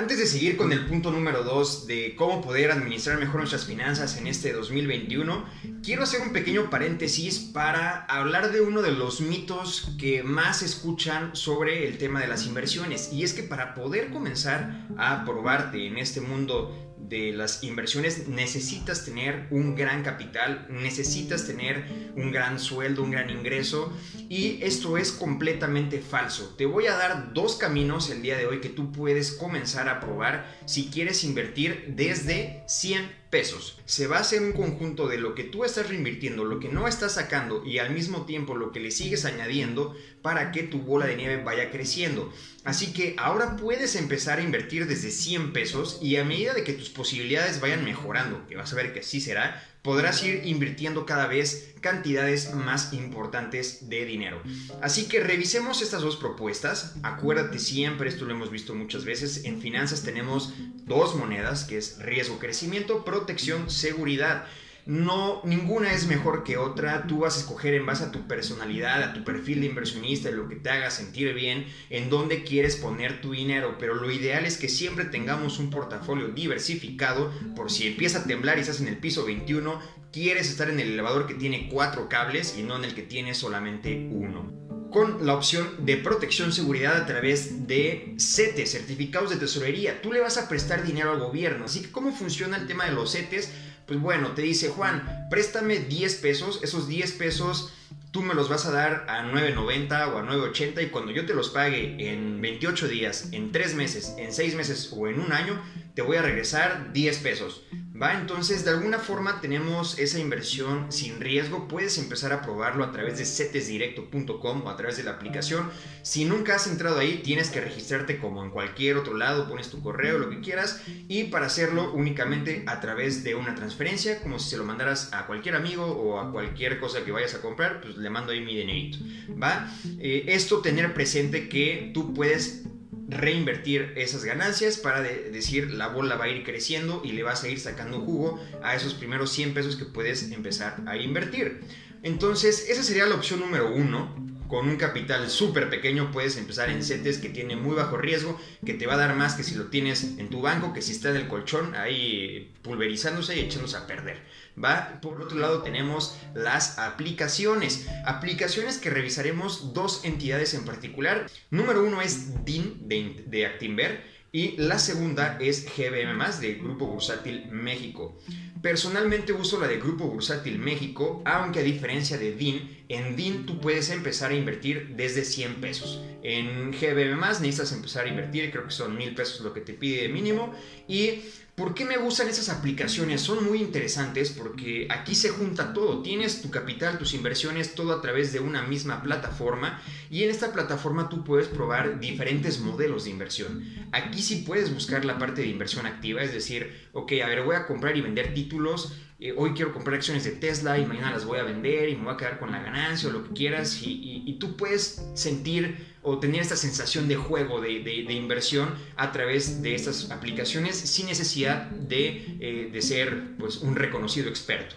Antes de seguir con el punto número 2 de cómo poder administrar mejor nuestras finanzas en este 2021, quiero hacer un pequeño paréntesis para hablar de uno de los mitos que más escuchan sobre el tema de las inversiones. Y es que para poder comenzar a probarte en este mundo de las inversiones necesitas tener un gran capital, necesitas tener un gran sueldo, un gran ingreso y esto es completamente falso. Te voy a dar dos caminos el día de hoy que tú puedes comenzar a probar si quieres invertir desde 100 pesos. Se basa en un conjunto de lo que tú estás reinvirtiendo, lo que no estás sacando y al mismo tiempo lo que le sigues añadiendo para que tu bola de nieve vaya creciendo. Así que ahora puedes empezar a invertir desde 100 pesos y a medida de que tus posibilidades vayan mejorando, que vas a ver que así será, podrás ir invirtiendo cada vez cantidades más importantes de dinero. Así que revisemos estas dos propuestas. Acuérdate siempre, esto lo hemos visto muchas veces, en finanzas tenemos dos monedas, que es riesgo crecimiento, protección, seguridad no, ninguna es mejor que otra. Tú vas a escoger en base a tu personalidad, a tu perfil de inversionista, lo que te haga sentir bien, en dónde quieres poner tu dinero. Pero lo ideal es que siempre tengamos un portafolio diversificado por si empieza a temblar y estás en el piso 21, quieres estar en el elevador que tiene cuatro cables y no en el que tiene solamente uno con la opción de protección seguridad a través de CETES, certificados de tesorería. Tú le vas a prestar dinero al gobierno. Así que, ¿cómo funciona el tema de los CETES? Pues bueno, te dice Juan, préstame 10 pesos, esos 10 pesos tú me los vas a dar a 9.90 o a 9.80 y cuando yo te los pague en 28 días, en 3 meses, en 6 meses o en un año, te voy a regresar 10 pesos. ¿Va? Entonces, de alguna forma tenemos esa inversión sin riesgo. Puedes empezar a probarlo a través de setesdirecto.com o a través de la aplicación. Si nunca has entrado ahí, tienes que registrarte como en cualquier otro lado, pones tu correo, lo que quieras, y para hacerlo únicamente a través de una transferencia, como si se lo mandaras a cualquier amigo o a cualquier cosa que vayas a comprar, pues le mando ahí mi dinerito. ¿Va? Eh, esto tener presente que tú puedes reinvertir esas ganancias para decir la bola va a ir creciendo y le vas a ir sacando jugo a esos primeros 100 pesos que puedes empezar a invertir. Entonces, esa sería la opción número uno con un capital súper pequeño puedes empezar en CETES que tiene muy bajo riesgo, que te va a dar más que si lo tienes en tu banco, que si está en el colchón ahí pulverizándose y echándose a perder. ¿va? Por otro lado tenemos las aplicaciones. Aplicaciones que revisaremos dos entidades en particular. Número uno es DIN de, de Actinver y la segunda es GBM, de Grupo Bursátil México. Personalmente uso la de Grupo Bursátil México, aunque a diferencia de DIN, en DIN tú puedes empezar a invertir desde 100 pesos. En GBM necesitas empezar a invertir, creo que son 1000 pesos lo que te pide de mínimo. ¿Y por qué me gustan esas aplicaciones? Son muy interesantes porque aquí se junta todo. Tienes tu capital, tus inversiones, todo a través de una misma plataforma. Y en esta plataforma tú puedes probar diferentes modelos de inversión. Aquí sí puedes buscar la parte de inversión activa, es decir, ok, a ver, voy a comprar y vender títulos eh, hoy quiero comprar acciones de Tesla y mañana las voy a vender y me voy a quedar con la ganancia o lo que quieras y, tú puedes sentir o tener esta sensación de juego, de, inversión a través de estas aplicaciones sin necesidad de, eh, de ser pues, un reconocido experto.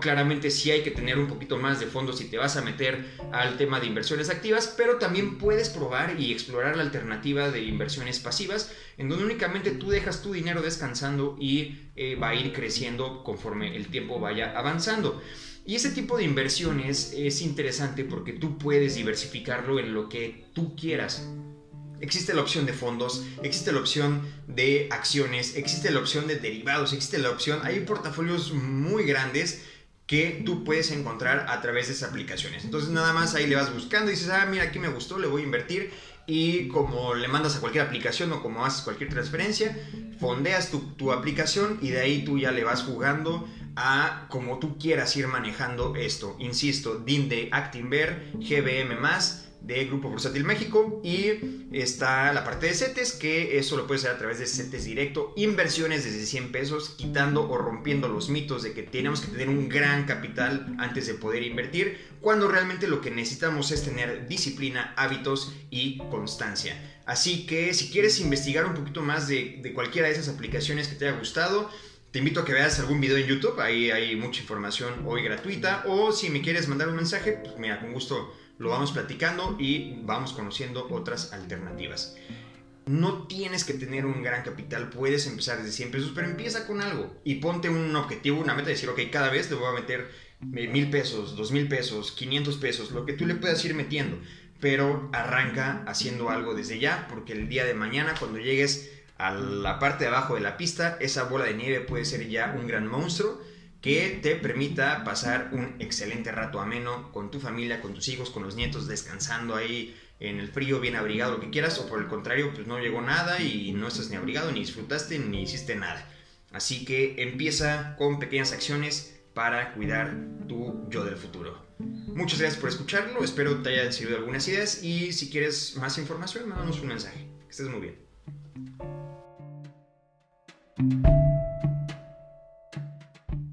Claramente sí hay que tener un poquito más de fondo si te vas a meter al tema de inversiones activas, pero también puedes probar y explorar la alternativa de inversiones pasivas, en donde únicamente tú dejas tu dinero descansando y eh, va a ir creciendo conforme el tiempo vaya avanzando. Y ese tipo de inversiones es interesante porque tú puedes diversificarlo en lo que tú quieras. Existe la opción de fondos, existe la opción de acciones, existe la opción de derivados, existe la opción, hay portafolios muy grandes que tú puedes encontrar a través de esas aplicaciones. Entonces nada más ahí le vas buscando y dices, ah, mira, aquí me gustó, le voy a invertir. Y como le mandas a cualquier aplicación o como haces cualquier transferencia, fondeas tu, tu aplicación y de ahí tú ya le vas jugando a como tú quieras ir manejando esto. Insisto, DIN de Actinver, GBM+, de Grupo Bursátil México y está la parte de CETES que eso lo puedes hacer a través de CETES directo, inversiones desde 100 pesos, quitando o rompiendo los mitos de que tenemos que tener un gran capital antes de poder invertir, cuando realmente lo que necesitamos es tener disciplina, hábitos y constancia. Así que si quieres investigar un poquito más de, de cualquiera de esas aplicaciones que te haya gustado, te invito a que veas algún video en YouTube, ahí hay mucha información hoy gratuita, o si me quieres mandar un mensaje, pues mira, con gusto lo vamos platicando y vamos conociendo otras alternativas. no tienes que tener un gran capital, puedes empezar desde 100 pesos, pero empieza con algo y ponte un objetivo, una meta de decir, ok, cada vez te voy a meter eh, mil pesos, dos mil pesos, 500 pesos, lo que tú le puedas ir metiendo, pero arranca haciendo algo desde ya, porque el día de mañana cuando llegues a la parte de abajo de la pista, esa bola de nieve puede ser ya un gran monstruo que te permita pasar un excelente rato ameno con tu familia, con tus hijos, con los nietos, descansando ahí en el frío, bien abrigado, lo que quieras, o por el contrario, pues no llegó nada y no estás ni abrigado, ni disfrutaste, ni hiciste nada. Así que empieza con pequeñas acciones para cuidar tu yo del futuro. Muchas gracias por escucharlo, espero te hayan servido algunas ideas y si quieres más información, mándanos un mensaje. Que estés muy bien. Thank you.